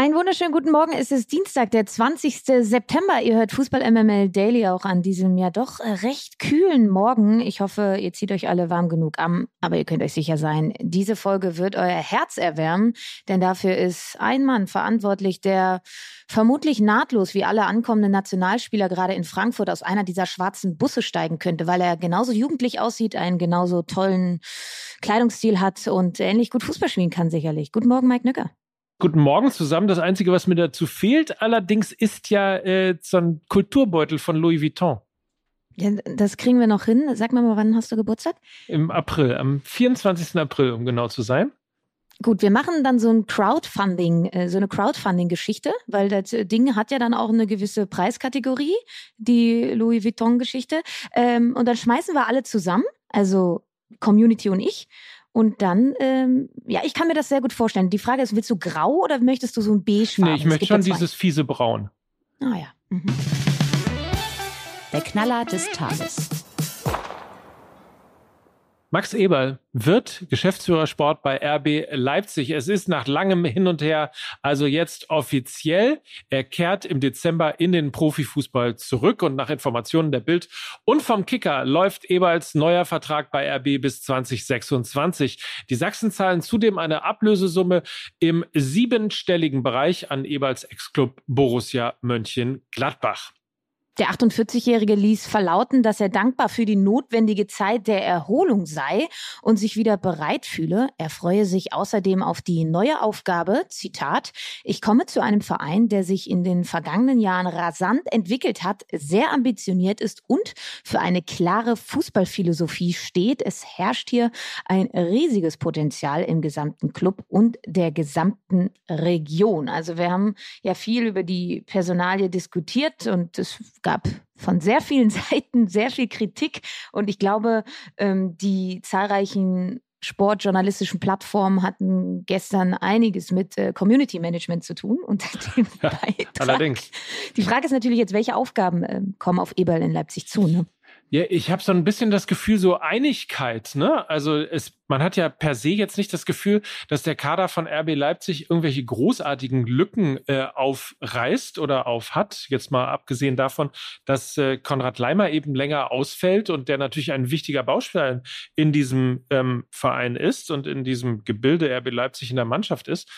Einen wunderschönen guten Morgen. Es ist Dienstag, der 20. September. Ihr hört Fußball MML Daily auch an diesem ja doch recht kühlen Morgen. Ich hoffe, ihr zieht euch alle warm genug an. Aber ihr könnt euch sicher sein, diese Folge wird euer Herz erwärmen. Denn dafür ist ein Mann verantwortlich, der vermutlich nahtlos wie alle ankommenden Nationalspieler gerade in Frankfurt aus einer dieser schwarzen Busse steigen könnte, weil er genauso jugendlich aussieht, einen genauso tollen Kleidungsstil hat und ähnlich gut Fußball spielen kann sicherlich. Guten Morgen, Mike Nücker. Guten Morgen zusammen. Das Einzige, was mir dazu fehlt, allerdings ist ja äh, so ein Kulturbeutel von Louis Vuitton. Ja, das kriegen wir noch hin. Sag mir mal, wann hast du Geburtstag? Im April, am 24. April, um genau zu sein. Gut, wir machen dann so ein Crowdfunding, äh, so eine Crowdfunding-Geschichte, weil das Ding hat ja dann auch eine gewisse Preiskategorie, die Louis Vuitton-Geschichte. Ähm, und dann schmeißen wir alle zusammen, also Community und ich, und dann, ähm, ja, ich kann mir das sehr gut vorstellen. Die Frage ist, willst du grau oder möchtest du so ein beige Nee, ich möchte schon dieses fiese Braun. Ah ja. Mhm. Der Knaller des Tages. Max Eberl wird Geschäftsführer Sport bei RB Leipzig. Es ist nach langem Hin und Her also jetzt offiziell. Er kehrt im Dezember in den Profifußball zurück und nach Informationen der Bild und vom Kicker läuft Eberls neuer Vertrag bei RB bis 2026. Die Sachsen zahlen zudem eine Ablösesumme im siebenstelligen Bereich an Eberls Ex-Club Borussia Mönchengladbach. Der 48-Jährige ließ verlauten, dass er dankbar für die notwendige Zeit der Erholung sei und sich wieder bereit fühle. Er freue sich außerdem auf die neue Aufgabe, Zitat, ich komme zu einem Verein, der sich in den vergangenen Jahren rasant entwickelt hat, sehr ambitioniert ist und für eine klare Fußballphilosophie steht. Es herrscht hier ein riesiges Potenzial im gesamten Club und der gesamten Region. Also wir haben ja viel über die Personalie diskutiert und es gab von sehr vielen Seiten sehr viel Kritik und ich glaube, ähm, die zahlreichen sportjournalistischen Plattformen hatten gestern einiges mit äh, Community Management zu tun und dem ja, Allerdings. Die Frage ist natürlich jetzt, welche Aufgaben äh, kommen auf Eberl in Leipzig zu? Ne? Ja, ich habe so ein bisschen das Gefühl, so Einigkeit, ne? Also es, man hat ja per se jetzt nicht das Gefühl, dass der Kader von RB Leipzig irgendwelche großartigen Lücken äh, aufreißt oder auf hat. Jetzt mal abgesehen davon, dass äh, Konrad Leimer eben länger ausfällt und der natürlich ein wichtiger Baustein in diesem ähm, Verein ist und in diesem Gebilde RB Leipzig in der Mannschaft ist.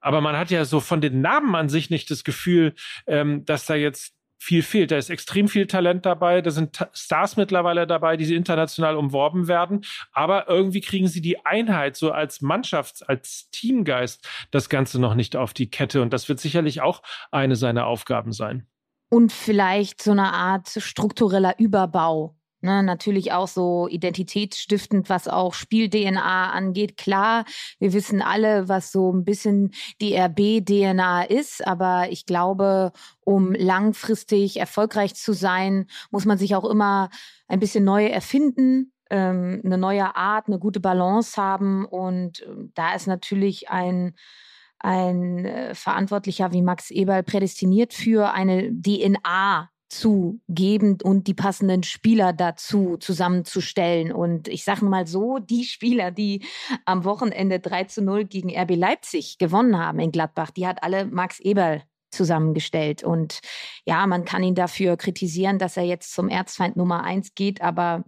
Aber man hat ja so von den Namen an sich nicht das Gefühl, ähm, dass da jetzt viel fehlt. Da ist extrem viel Talent dabei. Da sind Stars mittlerweile dabei, die international umworben werden. Aber irgendwie kriegen sie die Einheit so als Mannschaft, als Teamgeist das Ganze noch nicht auf die Kette. Und das wird sicherlich auch eine seiner Aufgaben sein. Und vielleicht so eine Art struktureller Überbau Ne, natürlich auch so identitätsstiftend, was auch Spiel-DNA angeht. Klar, wir wissen alle, was so ein bisschen die RB-DNA ist, aber ich glaube, um langfristig erfolgreich zu sein, muss man sich auch immer ein bisschen neu erfinden, ähm, eine neue Art, eine gute Balance haben. Und äh, da ist natürlich ein ein äh, Verantwortlicher wie Max Eberl prädestiniert für eine DNA zu geben und die passenden Spieler dazu zusammenzustellen. Und ich sage mal so, die Spieler, die am Wochenende 3 zu 0 gegen RB Leipzig gewonnen haben in Gladbach, die hat alle Max Eberl zusammengestellt. Und ja, man kann ihn dafür kritisieren, dass er jetzt zum Erzfeind Nummer eins geht, aber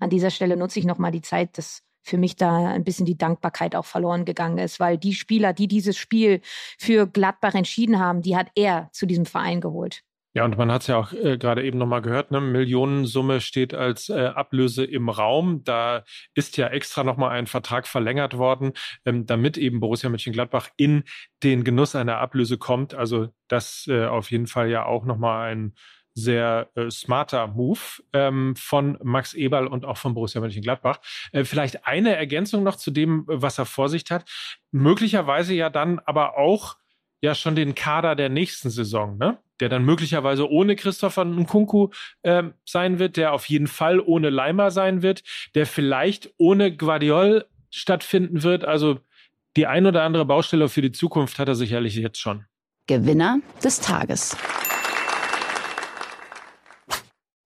an dieser Stelle nutze ich nochmal die Zeit, dass für mich da ein bisschen die Dankbarkeit auch verloren gegangen ist, weil die Spieler, die dieses Spiel für Gladbach entschieden haben, die hat er zu diesem Verein geholt. Ja, und man hat es ja auch äh, gerade eben nochmal gehört, ne? Millionensumme steht als äh, Ablöse im Raum. Da ist ja extra nochmal ein Vertrag verlängert worden, ähm, damit eben Borussia Mönchengladbach in den Genuss einer Ablöse kommt. Also das äh, auf jeden Fall ja auch nochmal ein sehr äh, smarter Move ähm, von Max Eberl und auch von Borussia Mönchengladbach. Äh, vielleicht eine Ergänzung noch zu dem, was er vor sich hat. Möglicherweise ja dann aber auch ja schon den Kader der nächsten Saison, ne? Der dann möglicherweise ohne Christopher Nkunku äh, sein wird, der auf jeden Fall ohne Leimer sein wird, der vielleicht ohne Guardiol stattfinden wird. Also die ein oder andere Baustelle für die Zukunft hat er sicherlich jetzt schon. Gewinner des Tages.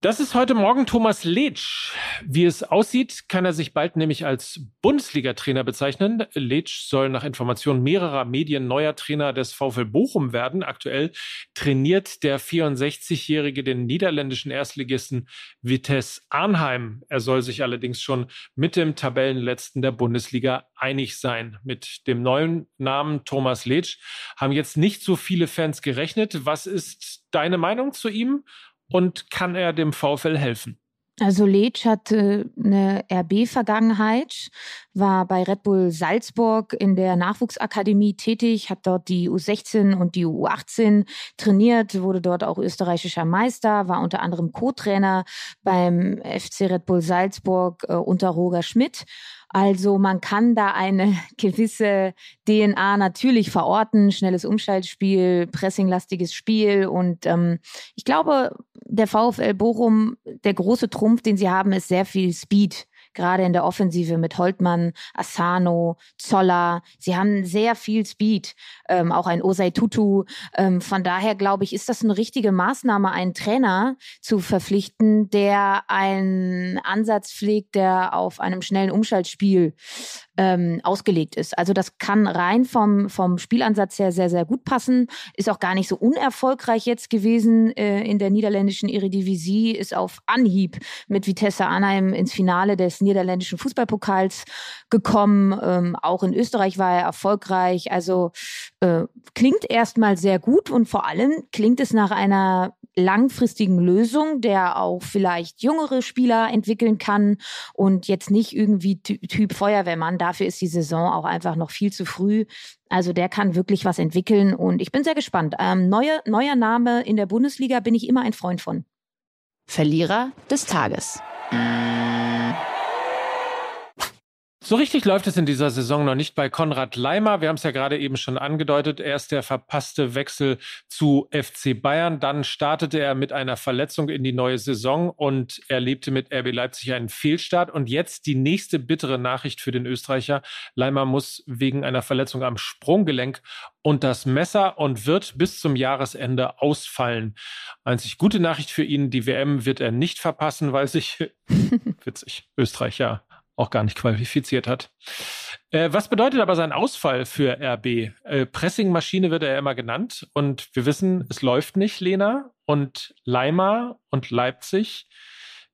Das ist heute Morgen Thomas Letsch. Wie es aussieht, kann er sich bald nämlich als Bundesliga-Trainer bezeichnen. Letsch soll nach Informationen mehrerer Medien neuer Trainer des VfL Bochum werden. Aktuell trainiert der 64-Jährige den niederländischen Erstligisten Vitesse Arnheim. Er soll sich allerdings schon mit dem Tabellenletzten der Bundesliga einig sein. Mit dem neuen Namen Thomas Letsch haben jetzt nicht so viele Fans gerechnet. Was ist deine Meinung zu ihm? und kann er dem VfL helfen? Also Letsch hatte eine RB-Vergangenheit, war bei Red Bull Salzburg in der Nachwuchsakademie tätig, hat dort die U16 und die U18 trainiert, wurde dort auch österreichischer Meister, war unter anderem Co-Trainer beim FC Red Bull Salzburg äh, unter Roger Schmidt. Also man kann da eine gewisse DNA natürlich verorten, schnelles Umschaltspiel, pressinglastiges Spiel und ähm, ich glaube, der VfL Bochum, der große Trumpf, den sie haben, ist sehr viel Speed gerade in der Offensive mit Holtmann, Asano, Zoller. Sie haben sehr viel Speed, ähm, auch ein Osei Tutu. Ähm, von daher glaube ich, ist das eine richtige Maßnahme, einen Trainer zu verpflichten, der einen Ansatz pflegt, der auf einem schnellen Umschaltspiel ähm, ausgelegt ist. Also das kann rein vom, vom Spielansatz her sehr, sehr gut passen. Ist auch gar nicht so unerfolgreich jetzt gewesen äh, in der niederländischen Eredivisie, ist auf Anhieb mit Vitesse Arnheim ins Finale des niederländischen Fußballpokals gekommen. Ähm, auch in Österreich war er erfolgreich. Also äh, klingt erstmal sehr gut und vor allem klingt es nach einer langfristigen Lösung, der auch vielleicht jüngere Spieler entwickeln kann und jetzt nicht irgendwie Typ Feuerwehrmann. Dafür ist die Saison auch einfach noch viel zu früh. Also der kann wirklich was entwickeln und ich bin sehr gespannt. Ähm, neuer, neuer Name in der Bundesliga bin ich immer ein Freund von. Verlierer des Tages. So richtig läuft es in dieser Saison noch nicht bei Konrad Leimer. Wir haben es ja gerade eben schon angedeutet. Erst der verpasste Wechsel zu FC Bayern. Dann startete er mit einer Verletzung in die neue Saison und erlebte mit RB Leipzig einen Fehlstart. Und jetzt die nächste bittere Nachricht für den Österreicher. Leimer muss wegen einer Verletzung am Sprunggelenk und das Messer und wird bis zum Jahresende ausfallen. Einzig gute Nachricht für ihn, die WM wird er nicht verpassen, weil sich, witzig, Österreich ja auch gar nicht qualifiziert hat. Äh, was bedeutet aber sein Ausfall für RB? Äh, Pressingmaschine wird er immer genannt und wir wissen, es läuft nicht, Lena. Und Leimer und Leipzig,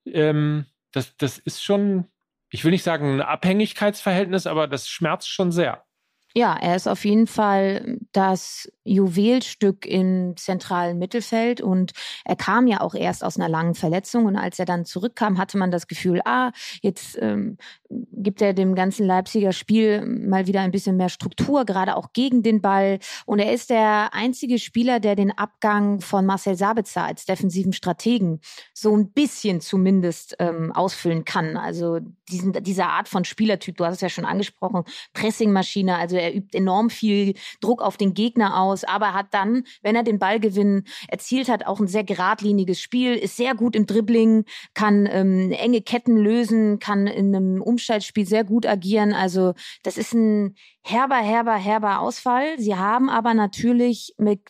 ähm, das, das ist schon, ich will nicht sagen ein Abhängigkeitsverhältnis, aber das schmerzt schon sehr. Ja, er ist auf jeden Fall das Juwelstück im zentralen Mittelfeld und er kam ja auch erst aus einer langen Verletzung und als er dann zurückkam, hatte man das Gefühl, ah, jetzt ähm, gibt er dem ganzen Leipziger Spiel mal wieder ein bisschen mehr Struktur, gerade auch gegen den Ball und er ist der einzige Spieler, der den Abgang von Marcel Sabitzer als defensiven Strategen so ein bisschen zumindest ähm, ausfüllen kann. Also diesen, diese Art von Spielertyp, du hast es ja schon angesprochen, Pressingmaschine, also er übt enorm viel Druck auf den Gegner aus, aber hat dann, wenn er den Ballgewinn erzielt hat, auch ein sehr geradliniges Spiel, ist sehr gut im Dribbling, kann ähm, enge Ketten lösen, kann in einem Umschaltspiel sehr gut agieren. Also das ist ein herber, herber, herber Ausfall. Sie haben aber natürlich mit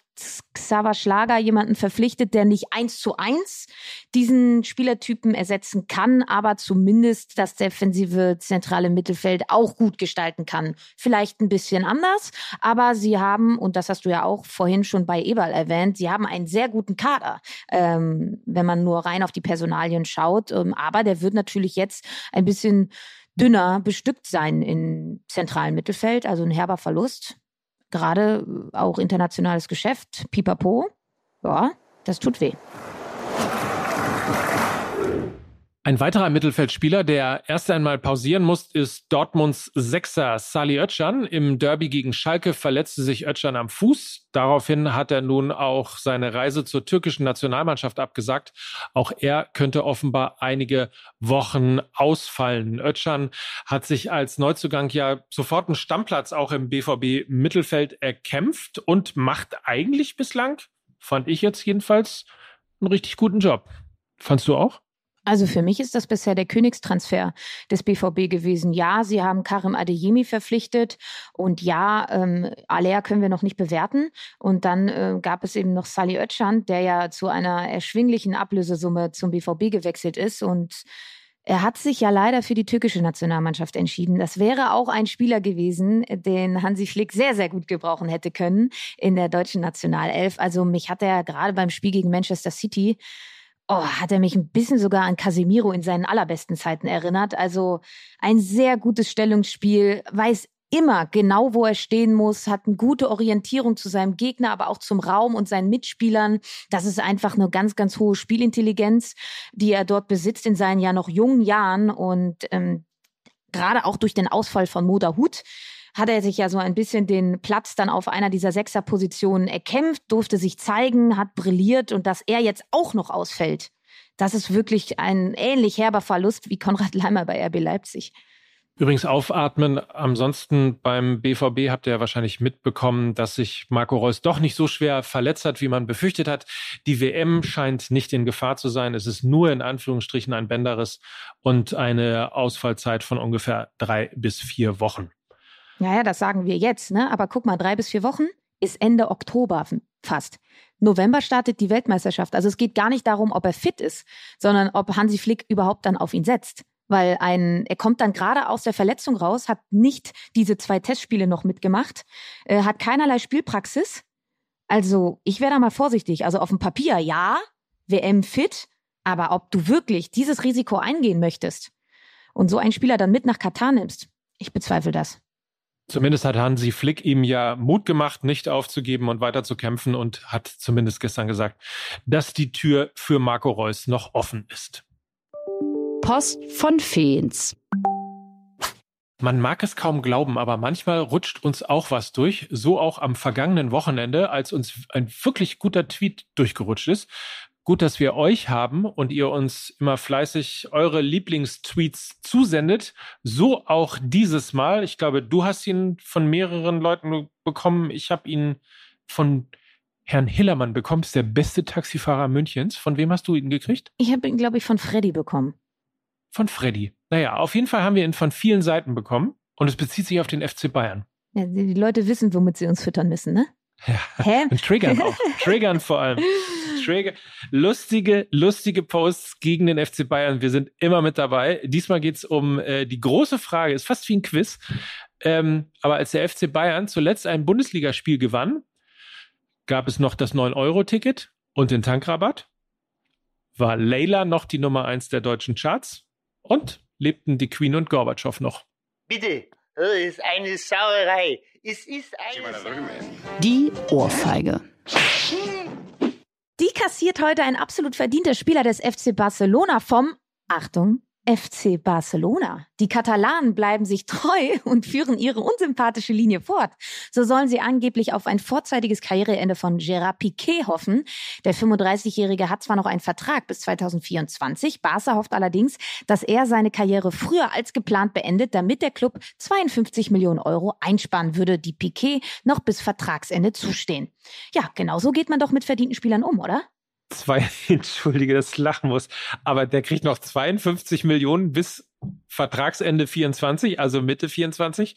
Xaver Schlager jemanden verpflichtet, der nicht eins zu eins diesen Spielertypen ersetzen kann, aber zumindest das defensive zentrale Mittelfeld auch gut gestalten kann. Vielleicht ein bisschen anders, aber sie haben, und das hast du ja auch vorhin schon bei Eberl erwähnt, sie haben einen sehr guten Kader, ähm, wenn man nur rein auf die Personalien schaut. Ähm, aber der wird natürlich jetzt ein bisschen dünner bestückt sein im zentralen Mittelfeld, also ein herber Verlust. Gerade auch internationales Geschäft, pipapo. Ja, das tut weh. Ein weiterer Mittelfeldspieler, der erst einmal pausieren muss, ist Dortmunds Sechser Sali Özcan. Im Derby gegen Schalke verletzte sich Özcan am Fuß. Daraufhin hat er nun auch seine Reise zur türkischen Nationalmannschaft abgesagt. Auch er könnte offenbar einige Wochen ausfallen. Özcan hat sich als Neuzugang ja sofort einen Stammplatz auch im BVB Mittelfeld erkämpft und macht eigentlich bislang, fand ich jetzt jedenfalls, einen richtig guten Job. Fandst du auch? Also für mich ist das bisher der Königstransfer des BVB gewesen. Ja, sie haben Karim Adeyemi verpflichtet und ja, ähm, Alea können wir noch nicht bewerten. Und dann äh, gab es eben noch Sally Oetschan, der ja zu einer erschwinglichen Ablösesumme zum BVB gewechselt ist und er hat sich ja leider für die türkische Nationalmannschaft entschieden. Das wäre auch ein Spieler gewesen, den Hansi Flick sehr, sehr gut gebrauchen hätte können in der deutschen Nationalelf. Also mich hat er gerade beim Spiel gegen Manchester City oh, hat er mich ein bisschen sogar an Casemiro in seinen allerbesten Zeiten erinnert. Also ein sehr gutes Stellungsspiel, weiß immer genau, wo er stehen muss, hat eine gute Orientierung zu seinem Gegner, aber auch zum Raum und seinen Mitspielern. Das ist einfach eine ganz, ganz hohe Spielintelligenz, die er dort besitzt in seinen ja noch jungen Jahren und ähm, gerade auch durch den Ausfall von Moda Hut hat er sich ja so ein bisschen den Platz dann auf einer dieser Sechserpositionen erkämpft, durfte sich zeigen, hat brilliert und dass er jetzt auch noch ausfällt. Das ist wirklich ein ähnlich herber Verlust wie Konrad Leimer bei RB Leipzig. Übrigens aufatmen. Ansonsten beim BVB habt ihr ja wahrscheinlich mitbekommen, dass sich Marco Reus doch nicht so schwer verletzt hat, wie man befürchtet hat. Die WM scheint nicht in Gefahr zu sein. Es ist nur in Anführungsstrichen ein Bänderriss und eine Ausfallzeit von ungefähr drei bis vier Wochen. Ja, ja, das sagen wir jetzt, ne? Aber guck mal, drei bis vier Wochen ist Ende Oktober fast. November startet die Weltmeisterschaft. Also es geht gar nicht darum, ob er fit ist, sondern ob Hansi Flick überhaupt dann auf ihn setzt. Weil ein, er kommt dann gerade aus der Verletzung raus, hat nicht diese zwei Testspiele noch mitgemacht, äh, hat keinerlei Spielpraxis. Also ich wäre da mal vorsichtig. Also auf dem Papier ja, WM fit, aber ob du wirklich dieses Risiko eingehen möchtest und so einen Spieler dann mit nach Katar nimmst, ich bezweifle das. Zumindest hat Hansi Flick ihm ja Mut gemacht, nicht aufzugeben und weiter zu kämpfen und hat zumindest gestern gesagt, dass die Tür für Marco Reus noch offen ist. Post von Feens. Man mag es kaum glauben, aber manchmal rutscht uns auch was durch. So auch am vergangenen Wochenende, als uns ein wirklich guter Tweet durchgerutscht ist. Gut, dass wir euch haben und ihr uns immer fleißig eure Lieblingstweets zusendet. So auch dieses Mal. Ich glaube, du hast ihn von mehreren Leuten bekommen. Ich habe ihn von Herrn Hillermann bekommen. Das ist der beste Taxifahrer Münchens. Von wem hast du ihn gekriegt? Ich habe ihn, glaube ich, von Freddy bekommen. Von Freddy. Naja, auf jeden Fall haben wir ihn von vielen Seiten bekommen. Und es bezieht sich auf den FC Bayern. Ja, die Leute wissen, womit sie uns füttern müssen, ne? Ja. Hä? Und triggern auch. triggern vor allem. Trigger. Lustige, lustige Posts gegen den FC Bayern. Wir sind immer mit dabei. Diesmal geht es um äh, die große Frage, ist fast wie ein Quiz. Ähm, aber als der FC Bayern zuletzt ein Bundesligaspiel gewann, gab es noch das 9-Euro-Ticket und den Tankrabatt. War Leila noch die Nummer 1 der deutschen Charts und lebten die Queen und Gorbatschow noch. Bitte, das ist eine Sauerei. Es ist eine Sauerei. Die Ohrfeige. Kassiert heute ein absolut verdienter Spieler des FC Barcelona vom, Achtung, FC Barcelona. Die Katalanen bleiben sich treu und führen ihre unsympathische Linie fort. So sollen sie angeblich auf ein vorzeitiges Karriereende von Gerard Piquet hoffen. Der 35-Jährige hat zwar noch einen Vertrag bis 2024. Barca hofft allerdings, dass er seine Karriere früher als geplant beendet, damit der Club 52 Millionen Euro einsparen würde, die Piquet noch bis Vertragsende zustehen. Ja, genauso geht man doch mit verdienten Spielern um, oder? Zwei, entschuldige, das lachen muss, aber der kriegt noch 52 Millionen bis Vertragsende 24, also Mitte 24.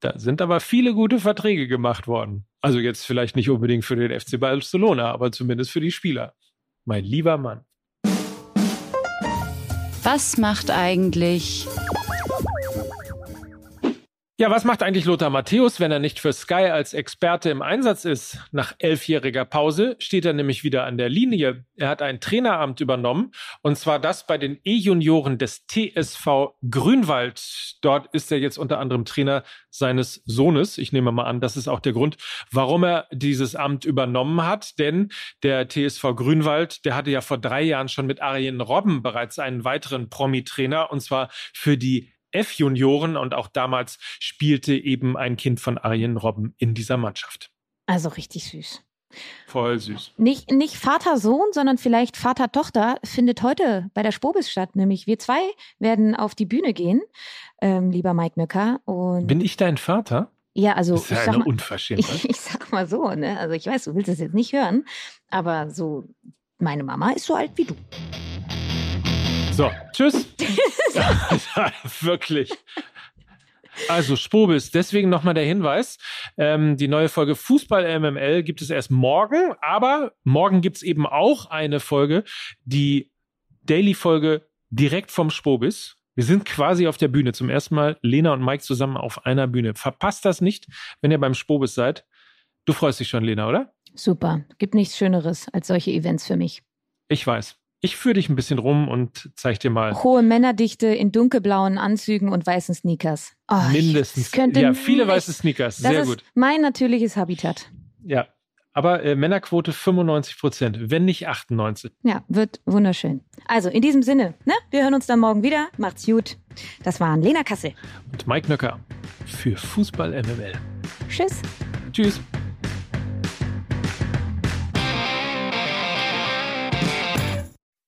Da sind aber viele gute Verträge gemacht worden. Also jetzt vielleicht nicht unbedingt für den FC Barcelona, aber zumindest für die Spieler. Mein lieber Mann. Was macht eigentlich ja, was macht eigentlich Lothar Matthäus, wenn er nicht für Sky als Experte im Einsatz ist? Nach elfjähriger Pause steht er nämlich wieder an der Linie. Er hat ein Traineramt übernommen und zwar das bei den E-Junioren des TSV Grünwald. Dort ist er jetzt unter anderem Trainer seines Sohnes. Ich nehme mal an, das ist auch der Grund, warum er dieses Amt übernommen hat. Denn der TSV Grünwald, der hatte ja vor drei Jahren schon mit Arjen Robben bereits einen weiteren Promi-Trainer und zwar für die F-Junioren und auch damals spielte eben ein Kind von Arjen Robben in dieser Mannschaft. Also richtig süß. Voll süß. Nicht, nicht Vater-Sohn, sondern vielleicht Vater-Tochter findet heute bei der Spobis statt. Nämlich wir zwei werden auf die Bühne gehen, ähm, lieber Mike Nöcker. Und Bin ich dein Vater? Ja, also das ist ja ich, eine sag mal, Unverschämtheit. ich, ich sag mal so, ne? Also ich weiß, du willst es jetzt nicht hören, aber so, meine Mama ist so alt wie du. So, tschüss. Wirklich. Also Spobis, deswegen nochmal der Hinweis. Ähm, die neue Folge Fußball MML gibt es erst morgen, aber morgen gibt es eben auch eine Folge, die Daily-Folge direkt vom Spobis. Wir sind quasi auf der Bühne. Zum ersten Mal Lena und Mike zusammen auf einer Bühne. Verpasst das nicht, wenn ihr beim Spobis seid. Du freust dich schon, Lena, oder? Super. Gibt nichts Schöneres als solche Events für mich. Ich weiß. Ich führe dich ein bisschen rum und zeig dir mal. Hohe Männerdichte in dunkelblauen Anzügen und weißen Sneakers. Oh, Mindestens. ja, viele weiße Sneakers. Sehr gut. Mein natürliches Habitat. Ja. Aber äh, Männerquote 95 Prozent, wenn nicht 98. Ja, wird wunderschön. Also in diesem Sinne, ne? wir hören uns dann morgen wieder. Macht's gut. Das waren Lena Kassel. Und Mike Nöcker für Fußball MML. Tschüss. Tschüss.